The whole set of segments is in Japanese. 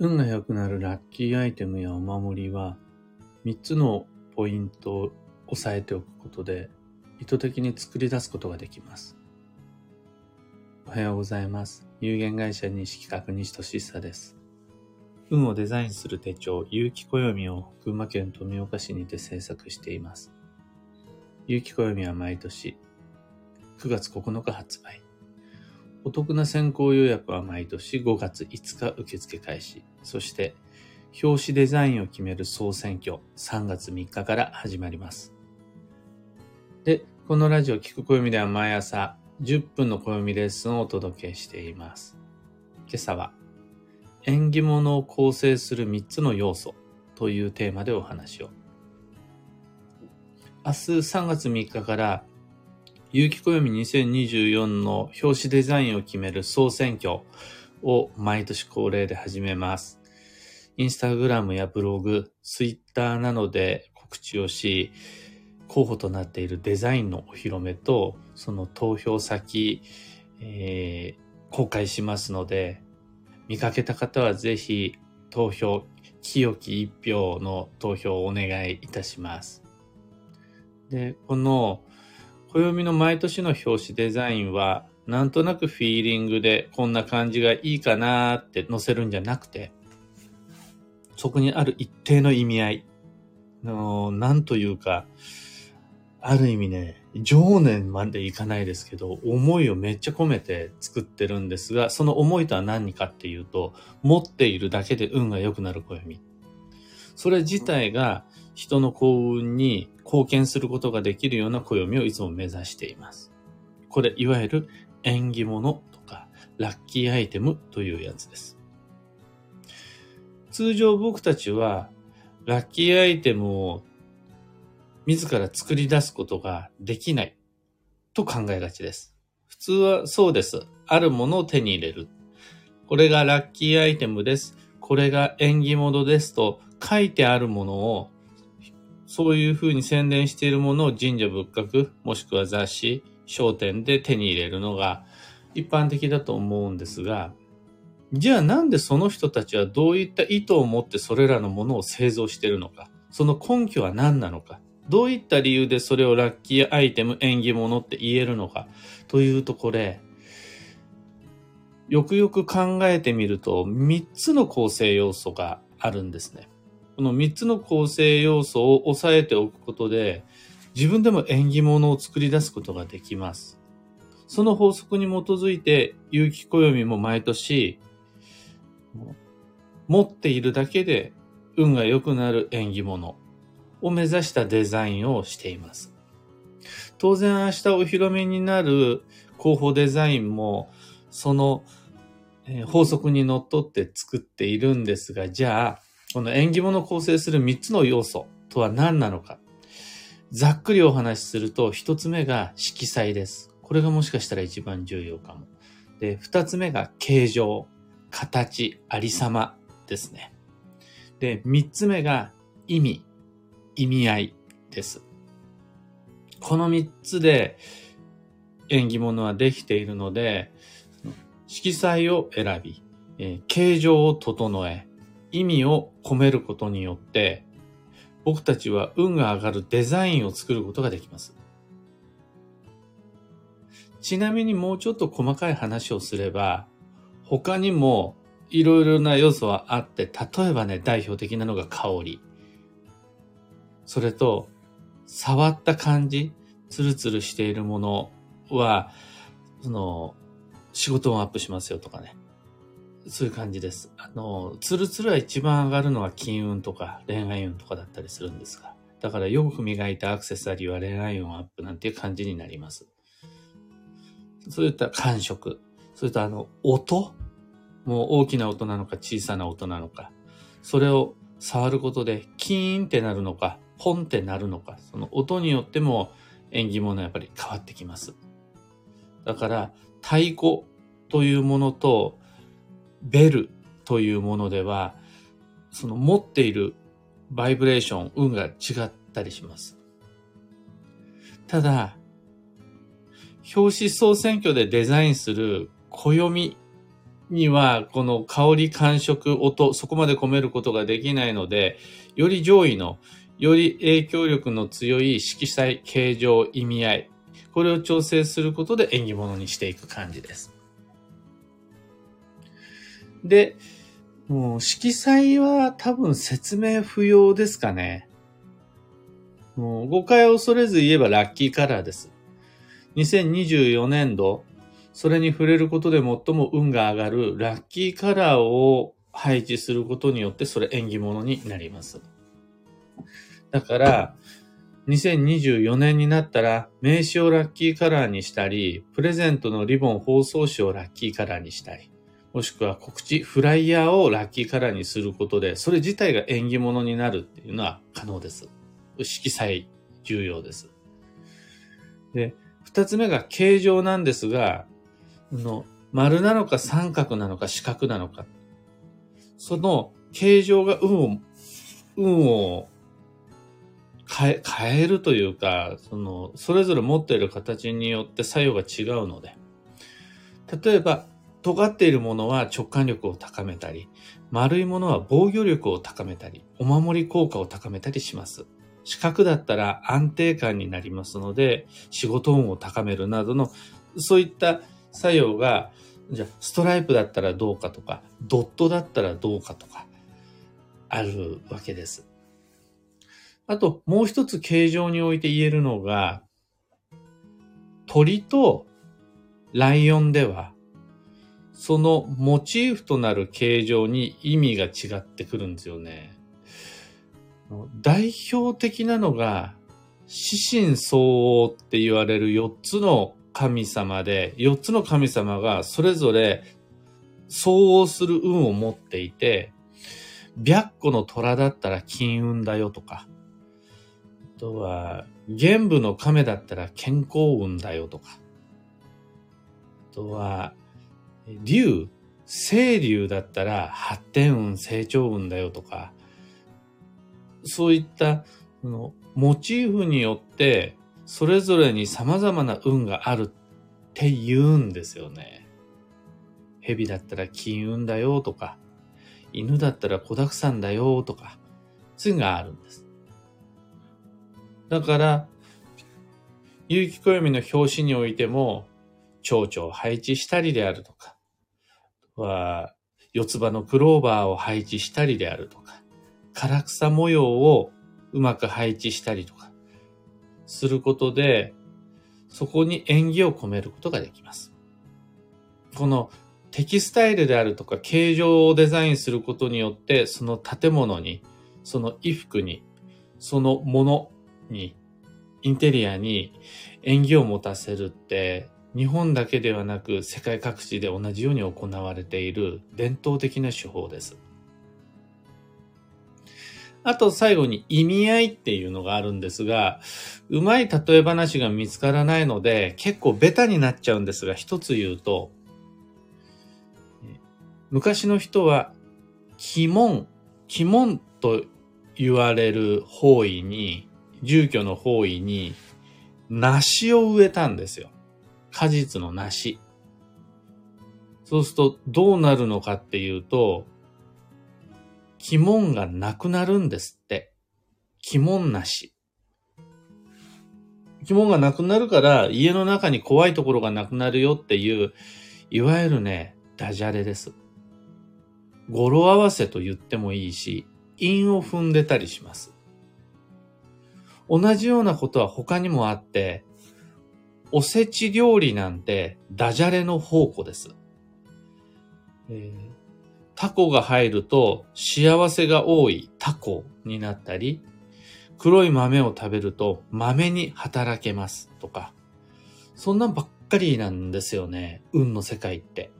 運が良くなるラッキーアイテムやお守りは、3つのポイントを押さえておくことで、意図的に作り出すことができます。おはようございます。有限会社西企画西俊久です。運をデザインする手帳、有機暦を群馬県富岡市にて制作しています。有機暦は毎年9月9日発売。お得な先行予約は毎年5月5日受付開始。そして、表紙デザインを決める総選挙3月3日から始まります。で、このラジオ聞く暦では毎朝10分の暦レッスンをお届けしています。今朝は、縁起物を構成する3つの要素というテーマでお話を。明日3月3日から有機暦2024の表紙デザインを決める総選挙を毎年恒例で始めます。インスタグラムやブログ、ツイッターなどで告知をし、候補となっているデザインのお披露目と、その投票先、えー、公開しますので、見かけた方はぜひ投票、清き一票の投票をお願いいたします。で、この暦の毎年の表紙デザインは、なんとなくフィーリングでこんな感じがいいかなーって載せるんじゃなくて、そこにある一定の意味合いの、なんというか、ある意味ね、情念までいかないですけど、思いをめっちゃ込めて作ってるんですが、その思いとは何かっていうと、持っているだけで運が良くなる暦。それ自体が人の幸運に貢献することができるような暦をいつも目指しています。これ、いわゆる縁起物とか、ラッキーアイテムというやつです。通常僕たちは、ラッキーアイテムを自ら作り出すことができないと考えがちです。普通はそうです。あるものを手に入れる。これがラッキーアイテムです。これが縁起物ですと書いてあるものをそういうふうに宣伝しているものを神社仏閣、もしくは雑誌、商店で手に入れるのが一般的だと思うんですが、じゃあなんでその人たちはどういった意図を持ってそれらのものを製造しているのか、その根拠は何なのか、どういった理由でそれをラッキーアイテム、縁起物って言えるのか、というとこれ、よくよく考えてみると、3つの構成要素があるんですね。この3つの構成要素を押さえておくことで、自分でも縁起物を作り出すことができます。その法則に基づいて、有機暦も毎年、持っているだけで運が良くなる縁起物を目指したデザインをしています。当然明日お披露目になる広報デザインも、その法則にのっとって作っているんですが、じゃあ、この縁起物を構成する3つの要素とは何なのか。ざっくりお話しすると、1つ目が色彩です。これがもしかしたら一番重要かも。で、2つ目が形状、形、ありさまですね。で、3つ目が意味、意味合いです。この3つで縁起物はできているので、色彩を選び、え、形状を整え、意味を込めることによって、僕たちは運が上がるデザインを作ることができます。ちなみにもうちょっと細かい話をすれば、他にもいろいろな要素はあって、例えばね、代表的なのが香り。それと、触った感じ、ツルツルしているものは、その、仕事をアップしますよとかね。そういう感じです。あの、ツルツルは一番上がるのは金運とか恋愛運とかだったりするんですが、だからよく磨いたアクセサリーは恋愛運アップなんていう感じになります。そういった感触、それとあの、音？もう大きな音なのか小さな音なのか、それを触ることでキーンってなるのか、ポンってなるのか、その音によっても縁起物はやっぱり変わってきます。だから、太鼓というものとベルというものでは、その持っているバイブレーション、運が違ったりします。ただ、表紙総選挙でデザインする暦には、この香り、感触、音、そこまで込めることができないので、より上位の、より影響力の強い色彩、形状、意味合い、これを調整することで縁起物にしていく感じです。で、もう色彩は多分説明不要ですかね。もう誤解を恐れず言えばラッキーカラーです。2024年度、それに触れることで最も運が上がるラッキーカラーを配置することによってそれ縁起物になります。だから、2024年になったら名刺をラッキーカラーにしたり、プレゼントのリボン包装紙をラッキーカラーにしたり、もしくは告知、フライヤーをラッキーカラーにすることで、それ自体が縁起物になるっていうのは可能です。色彩重要です。で、二つ目が形状なんですが、の丸なのか三角なのか四角なのか。その形状が運を、運を変え、変えるというか、その、それぞれ持っている形によって作用が違うので、例えば、尖っているものは直感力を高めたり、丸いものは防御力を高めたり、お守り効果を高めたりします。四角だったら安定感になりますので、仕事運を高めるなどの、そういった作用が、じゃあ、ストライプだったらどうかとか、ドットだったらどうかとか、あるわけです。あと、もう一つ形状において言えるのが、鳥とライオンでは、そのモチーフとなる形状に意味が違ってくるんですよね。代表的なのが、四神相応って言われる4つの神様で、4つの神様がそれぞれ相応する運を持っていて、白虎の虎だったら金運だよとか、あとは、玄武の亀だったら健康運だよとか、あとは、竜、清流だったら発展運、成長運だよとか、そういったのモチーフによってそれぞれに様々な運があるって言うんですよね。蛇だったら金運だよとか、犬だったら子沢山だよとか、そういうのがあるんです。だから、有機暦の表紙においても、蝶々を配置したりであるとか、は、四つ葉のクローバーを配置したりであるとか、唐草模様をうまく配置したりとか、することで、そこに縁起を込めることができます。このテキスタイルであるとか形状をデザインすることによって、その建物に、その衣服に、そのものに、インテリアに縁起を持たせるって、日本だけではなく世界各地で同じように行われている伝統的な手法です。あと最後に意味合いっていうのがあるんですが、うまい例え話が見つからないので結構ベタになっちゃうんですが、一つ言うと、昔の人は鬼門、鬼門と言われる方位に、住居の方位に梨を植えたんですよ。果実の梨。そうするとどうなるのかっていうと、鬼門がなくなるんですって。鬼門なし。鬼門がなくなるから家の中に怖いところがなくなるよっていう、いわゆるね、ダジャレです。語呂合わせと言ってもいいし、韻を踏んでたりします。同じようなことは他にもあって、おせち料理なんてダジャレの宝庫です。えー、タコが入ると幸せが多いタコになったり、黒い豆を食べると豆に働けますとか、そんなんばっかりなんですよね。運の世界って。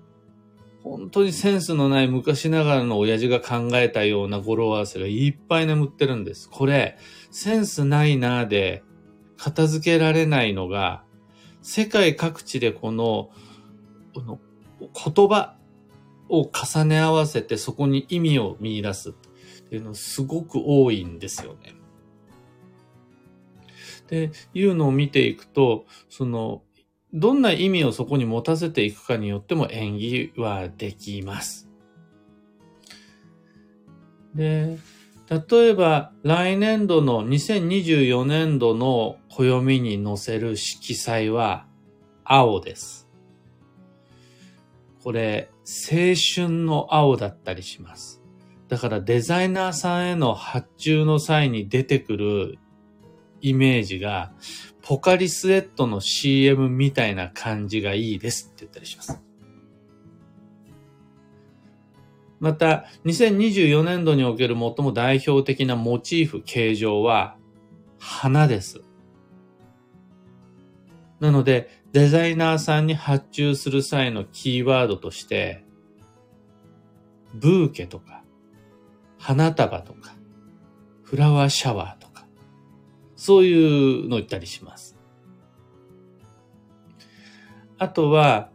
本当にセンスのない昔ながらの親父が考えたような語呂合わせがいっぱい眠ってるんです。これ、センスないなーで片付けられないのが世界各地でこの、この言葉を重ね合わせてそこに意味を見出すっていうのすごく多いんですよね。で、いうのを見ていくと、その、どんな意味をそこに持たせていくかによっても縁起はできます。で、例えば来年度の2024年度の暦に載せる色彩は青です。これ、青春の青だったりします。だからデザイナーさんへの発注の際に出てくるイメージが、ポカリスエットの CM みたいな感じがいいですって言ったりします。また、2024年度における最も代表的なモチーフ、形状は、花です。なので、デザイナーさんに発注する際のキーワードとして、ブーケとか、花束とか、フラワーシャワーとか、そういうのを言ったりします。あとは、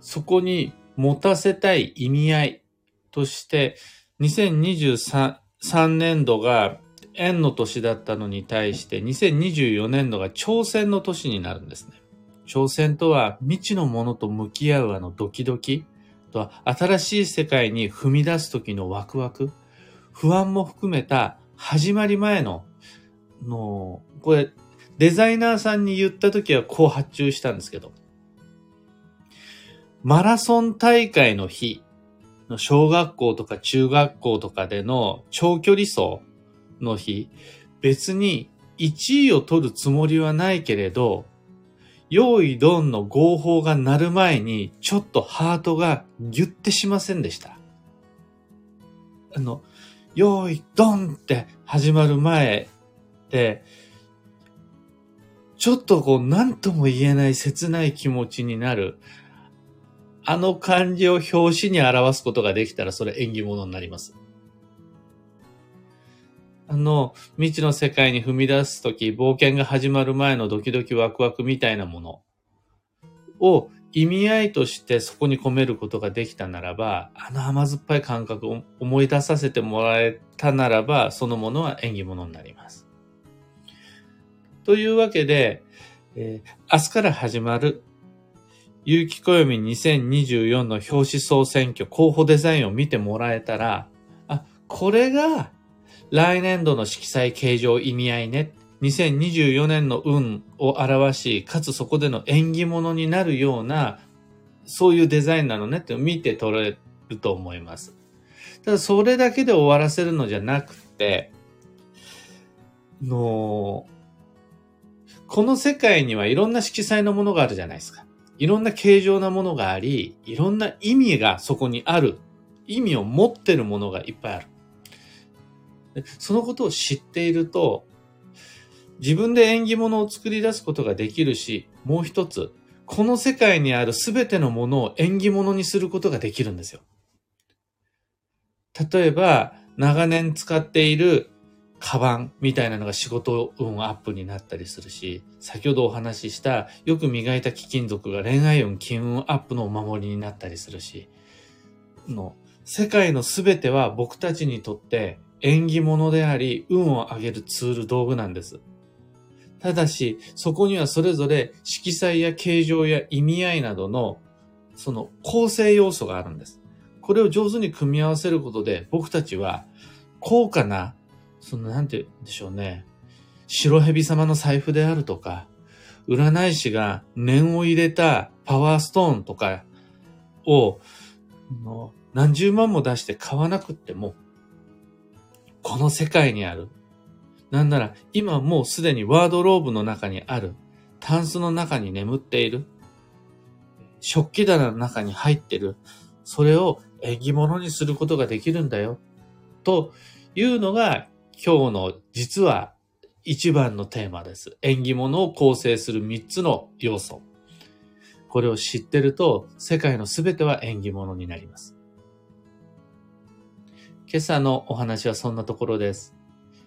そこに持たせたい意味合いとして、2023年度が円の年だったのに対して2024年度が挑戦の年になるんですね。挑戦とは未知のものと向き合うあのドキドキとは新しい世界に踏み出す時のワクワク不安も含めた始まり前ののこれデザイナーさんに言った時はこう発注したんですけどマラソン大会の日の小学校とか中学校とかでの長距離走の日、別に1位を取るつもりはないけれど、用意ドンの合法が鳴る前に、ちょっとハートがギュッてしませんでした。あの、用意ドンって始まる前で、ちょっとこう何とも言えない切ない気持ちになる。あの感じを表紙に表すことができたらそれ縁起物になります。あの、未知の世界に踏み出すとき、冒険が始まる前のドキドキワクワクみたいなものを意味合いとしてそこに込めることができたならば、あの甘酸っぱい感覚を思い出させてもらえたならば、そのものは縁起物になります。というわけで、えー、明日から始まる有機暦2024の表紙総選挙候補デザインを見てもらえたら、あ、これが来年度の色彩形状意味合いね。2024年の運を表し、かつそこでの縁起物になるような、そういうデザインなのねって見て取れると思います。ただそれだけで終わらせるのじゃなくて、の、この世界にはいろんな色彩のものがあるじゃないですか。いろんな形状なものがあり、いろんな意味がそこにある。意味を持ってるものがいっぱいある。そのことを知っていると、自分で縁起物を作り出すことができるし、もう一つ、この世界にあるすべてのものを縁起物にすることができるんですよ。例えば、長年使っているカバンみたいなのが仕事運アップになったりするし、先ほどお話ししたよく磨いた貴金属が恋愛運、金運アップのお守りになったりするし、の世界のすべては僕たちにとって縁起物であり、運を上げるツール、道具なんです。ただし、そこにはそれぞれ色彩や形状や意味合いなどの、その構成要素があるんです。これを上手に組み合わせることで、僕たちは高価な、その、なんて言うんでしょうね。白蛇様の財布であるとか、占い師が念を入れたパワーストーンとかを、何十万も出して買わなくっても、この世界にある。なんなら今もうすでにワードローブの中にある。タンスの中に眠っている。食器棚の中に入ってる。それを縁起物にすることができるんだよ。というのが今日の実は一番のテーマです。縁起物を構成する三つの要素。これを知ってると世界のすべては縁起物になります。今朝のお話はそんなところです。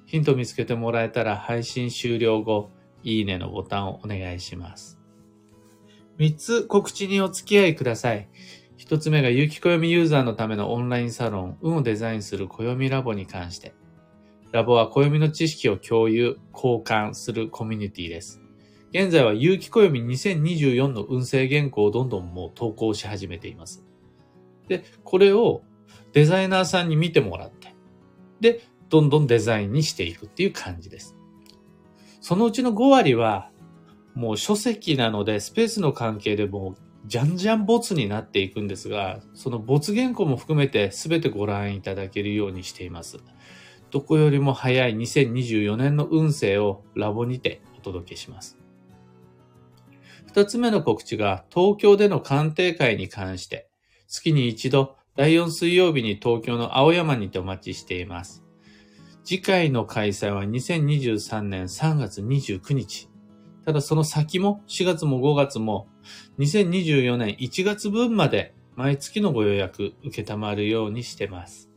ヒント見つけてもらえたら配信終了後、いいねのボタンをお願いします。3つ告知にお付き合いください。1つ目が有機暦ユーザーのためのオンラインサロン、運をデザインする暦ラボに関して。ラボは暦の知識を共有、交換するコミュニティです。現在は有機暦2024の運勢原稿をどんどんもう投稿し始めています。で、これをデザイナーさんに見てもらって、で、どんどんデザインにしていくっていう感じです。そのうちの5割は、もう書籍なので、スペースの関係でもう、じゃんじゃん没になっていくんですが、その没原稿も含めて全てご覧いただけるようにしています。どこよりも早い2024年の運勢をラボにてお届けします。二つ目の告知が東京での鑑定会に関して、月に一度第4水曜日に東京の青山にてお待ちしています。次回の開催は2023年3月29日。ただその先も4月も5月も2024年1月分まで毎月のご予約受けたまるようにしてます。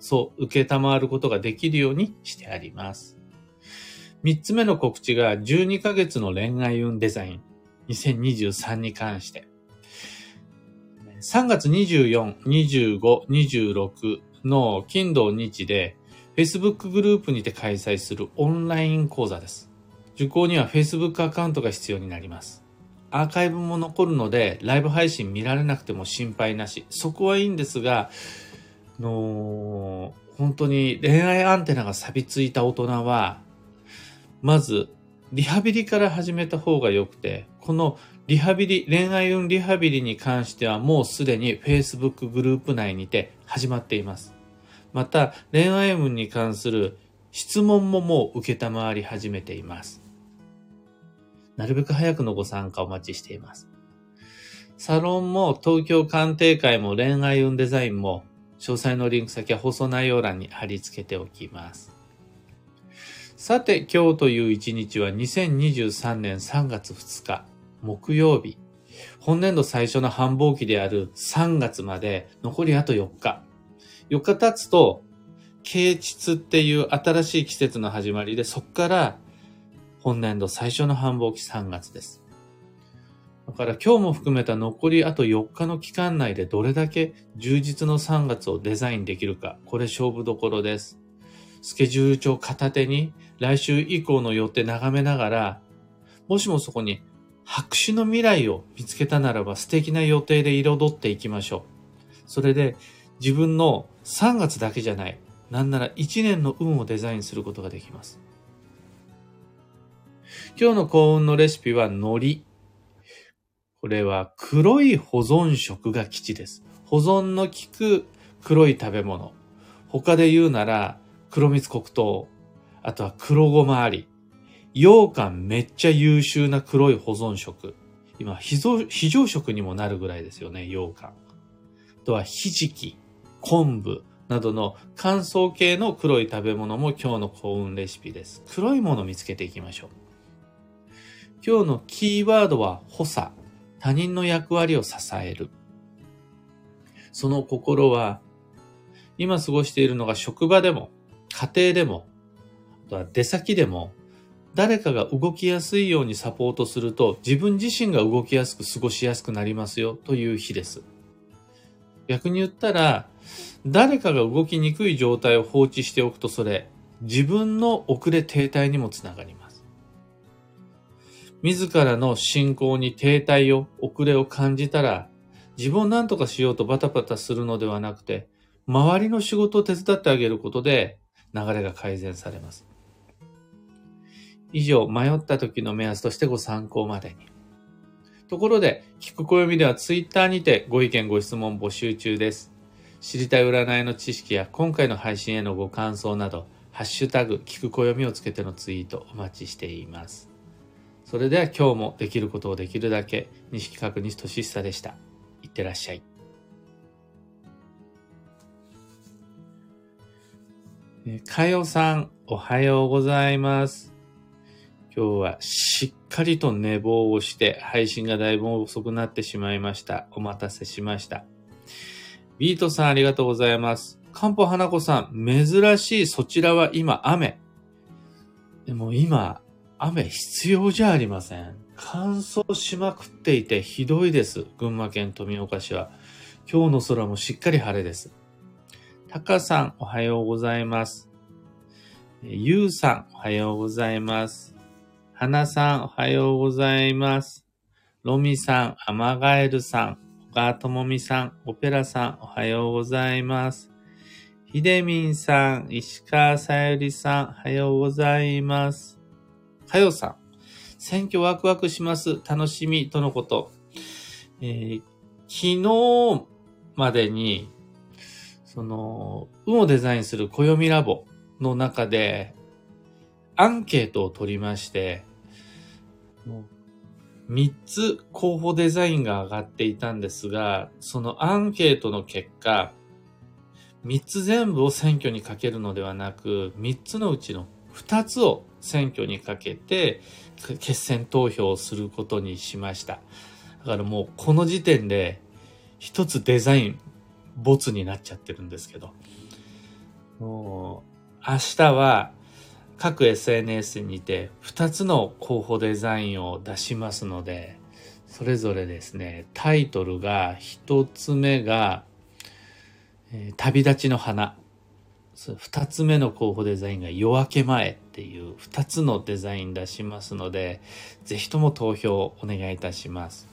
そう、受けたまることができるようにしてあります。3つ目の告知が12ヶ月の恋愛運デザイン2023に関して。3月24、25、26の金土日で Facebook グループにて開催するオンライン講座です。受講には Facebook アカウントが必要になります。アーカイブも残るので、ライブ配信見られなくても心配なし。そこはいいんですが、の本当に恋愛アンテナが錆びついた大人は、まず、リハビリから始めた方が良くて、このリハビリ、恋愛運リハビリに関してはもうすでに Facebook グループ内にて始まっています。また、恋愛運に関する質問ももう受けたまわり始めています。なるべく早くのご参加お待ちしています。サロンも東京鑑定会も恋愛運デザインも詳細のリンク先は放送内容欄に貼り付けておきます。さて、今日という一日は2023年3月2日、木曜日。本年度最初の繁忙期である3月まで残りあと4日。4日経つと、啓蟄っていう新しい季節の始まりで、そこから本年度最初の繁忙期3月です。だから今日も含めた残りあと4日の期間内でどれだけ充実の3月をデザインできるか、これ勝負どころです。スケジュール帳片手に来週以降の予定眺めながら、もしもそこに白紙の未来を見つけたならば素敵な予定で彩っていきましょう。それで自分の3月だけじゃない、なんなら1年の運をデザインすることができます。今日の幸運のレシピは海苔。これは黒い保存食が基地です。保存の効く黒い食べ物。他で言うなら黒蜜黒糖。あとは黒ごまあり。羊羹めっちゃ優秀な黒い保存食。今、非常食にもなるぐらいですよね、羊羹。あとはひじき。昆布などの乾燥系の黒い食べ物も今日の幸運レシピです。黒いものを見つけていきましょう。今日のキーワードは補佐。他人の役割を支える。その心は、今過ごしているのが職場でも、家庭でも、あとは出先でも、誰かが動きやすいようにサポートすると自分自身が動きやすく過ごしやすくなりますよという日です。逆に言ったら、誰かが動きにくい状態を放置しておくとそれ、自分の遅れ停滞にもつながります。自らの進行に停滞を、遅れを感じたら、自分を何とかしようとバタバタするのではなくて、周りの仕事を手伝ってあげることで流れが改善されます。以上、迷った時の目安としてご参考までに。ところで、聞く暦ではツイッターにてご意見ご質問募集中です。知りたい占いの知識や今回の配信へのご感想など、ハッシュタグ、聞く暦をつけてのツイートお待ちしています。それでは今日もできることをできるだけ、西企画西俊久でした。いってらっしゃい。かよさん、おはようございます。今日はしっかりと寝坊をして配信がだいぶ遅くなってしまいました。お待たせしました。ビートさんありがとうございます。かんぽ花子さん、珍しいそちらは今雨。でも今、雨必要じゃありません。乾燥しまくっていてひどいです。群馬県富岡市は。今日の空もしっかり晴れです。タカさん、おはようございます。ゆうさん、おはようございます。花さん、おはようございます。ロミさん、アマガエルさん、小川智美さん、オペラさん、おはようございます。ひでみんさん、石川さゆりさん、おはようございます。かよさん、選挙ワクワクします。楽しみ、とのこと。えー、昨日までに、その、運をデザインする暦ラボの中で、アンケートを取りまして、3つ候補デザインが上がっていたんですが、そのアンケートの結果、3つ全部を選挙にかけるのではなく、3つのうちの2つを選挙にかけて、決選投票をすることにしました。だからもうこの時点で、1つデザイン、ボツになっちゃってるんですけど、もう、明日は、各 SNS にて2つの候補デザインを出しますので、それぞれですね、タイトルが1つ目が、え、旅立ちの花。2つ目の候補デザインが夜明け前っていう2つのデザイン出しますので、ぜひとも投票お願いいたします。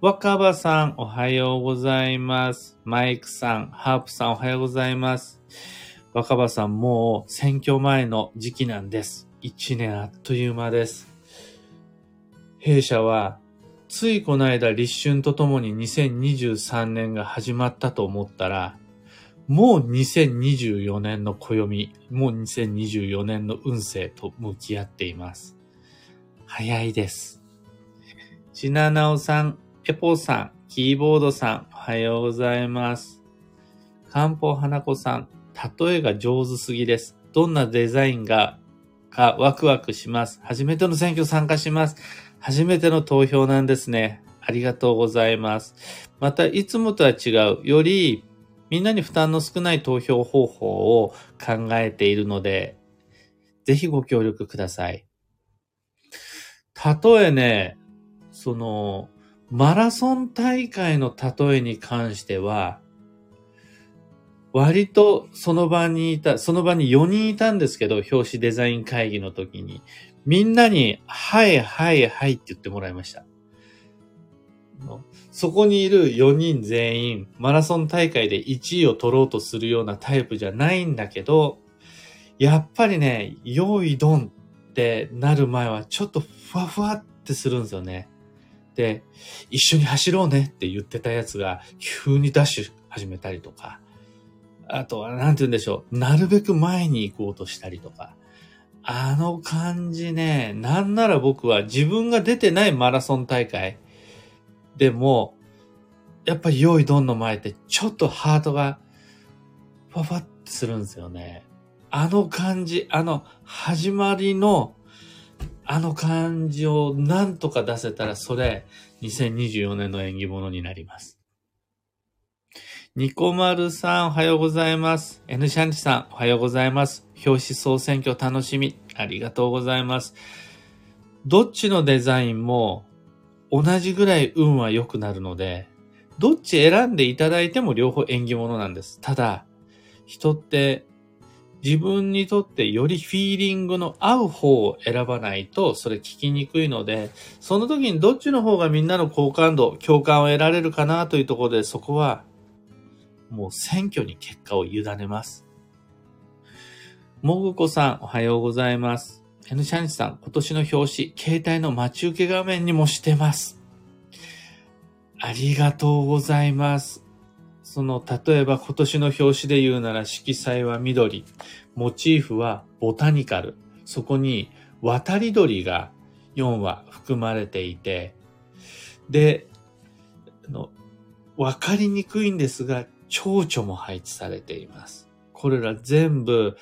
若葉さん、おはようございます。マイクさん、ハープさん、おはようございます。若葉さんもう選挙前の時期なんです。一年あっという間です。弊社は、ついこの間立春とともに2023年が始まったと思ったら、もう2024年の暦、もう2024年の運勢と向き合っています。早いです。ちななおさん、エポさん、キーボードさん、おはようございます。かんぽ花子さん、例えが上手すぎです。どんなデザインが、かワクワクします。初めての選挙参加します。初めての投票なんですね。ありがとうございます。また、いつもとは違う、よりみんなに負担の少ない投票方法を考えているので、ぜひご協力ください。たとえね、その、マラソン大会の例えに関しては、割とその場にいた、その場に4人いたんですけど、表紙デザイン会議の時に、みんなに、はいはいはいって言ってもらいました。そこにいる4人全員、マラソン大会で1位を取ろうとするようなタイプじゃないんだけど、やっぱりね、用意ドンってなる前はちょっとふわふわってするんですよね。で、一緒に走ろうねって言ってたやつが急にダッシュ始めたりとか、あとは、なんて言うんでしょう。なるべく前に行こうとしたりとか。あの感じね、なんなら僕は自分が出てないマラソン大会でも、やっぱり用意ドンの前ってちょっとハートがファファってするんですよね。あの感じ、あの始まりのあの感じをなんとか出せたらそれ2024年の演技物になります。ニコマルさん、おはようございます。N シャンチさん、おはようございます。表紙総選挙楽しみ。ありがとうございます。どっちのデザインも同じぐらい運は良くなるので、どっち選んでいただいても両方縁起物なんです。ただ、人って自分にとってよりフィーリングの合う方を選ばないと、それ聞きにくいので、その時にどっちの方がみんなの好感度、共感を得られるかなというところで、そこはもう選挙に結果を委ねます。もぐこさん、おはようございます。N シャンチさん、今年の表紙、携帯の待ち受け画面にもしてます。ありがとうございます。その、例えば今年の表紙で言うなら色彩は緑、モチーフはボタニカル、そこに渡り鳥が4羽含まれていて、で、の、わかりにくいんですが、蝶々も配置されています。これら全部、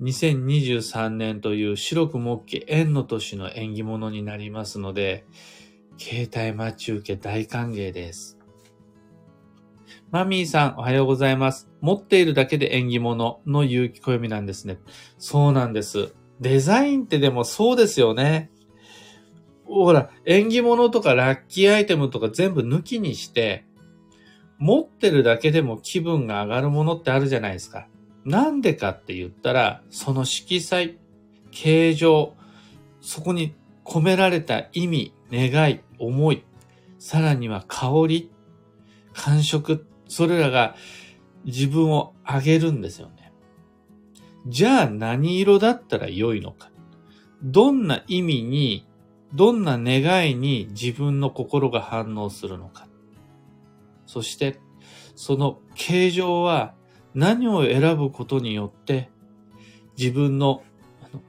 2023年という白く木器円の年の縁起物になりますので、携帯待ち受け大歓迎です。マミーさん、おはようございます。持っているだけで縁起物の有機暦なんですね。そうなんです。デザインってでもそうですよね。ほら、縁起物とかラッキーアイテムとか全部抜きにして、持ってるだけでも気分が上がるものってあるじゃないですか。なんでかって言ったら、その色彩、形状、そこに込められた意味、願い、思い、さらには香り、感触、それらが自分を上げるんですよね。じゃあ何色だったら良いのか。どんな意味に、どんな願いに自分の心が反応するのか。そして、その形状は何を選ぶことによって自分の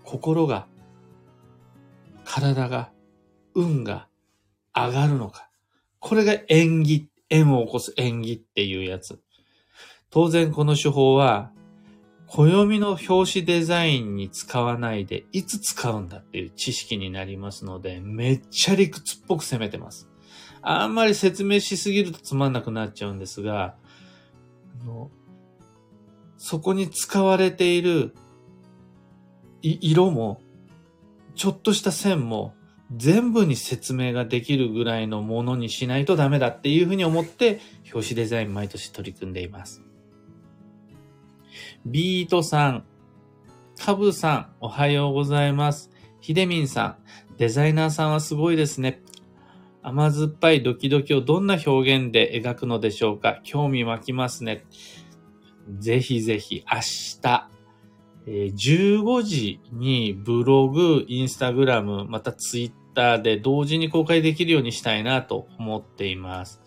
心が、体が、運が上がるのか。これが縁起、縁を起こす縁起っていうやつ。当然この手法は、暦の表紙デザインに使わないで、いつ使うんだっていう知識になりますので、めっちゃ理屈っぽく攻めてます。あんまり説明しすぎるとつまんなくなっちゃうんですが、あのそこに使われている色も、ちょっとした線も、全部に説明ができるぐらいのものにしないとダメだっていうふうに思って、表紙デザイン毎年取り組んでいます。ビートさん、カブさん、おはようございます。ヒデミンさん、デザイナーさんはすごいですね。甘酸っぱいドキドキをどんな表現で描くのでしょうか？興味湧きますね。ぜひぜひ明日、え15時にブログ、インスタグラム、またツイッターで同時に公開できるようにしたいなと思っています。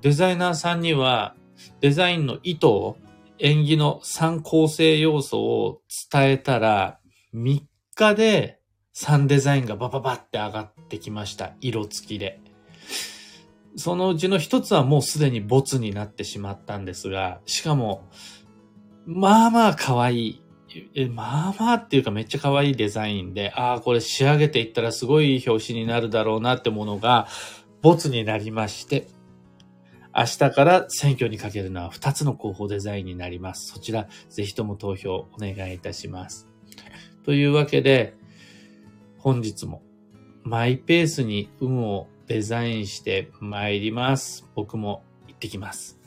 デザイナーさんにはデザインの意図を演技の3構成要素を伝えたら3日で3デザインがバババって上がってきました。色付きで。そのうちの一つはもうすでにボツになってしまったんですが、しかも、まあまあ可愛い。え、まあまあっていうかめっちゃ可愛いデザインで、ああ、これ仕上げていったらすごい表紙になるだろうなってものが、ボツになりまして、明日から選挙にかけるのは2つの候補デザインになります。そちら、ぜひとも投票お願いいたします。というわけで、本日もマイペースに運をデザインして参ります。僕も行ってきます。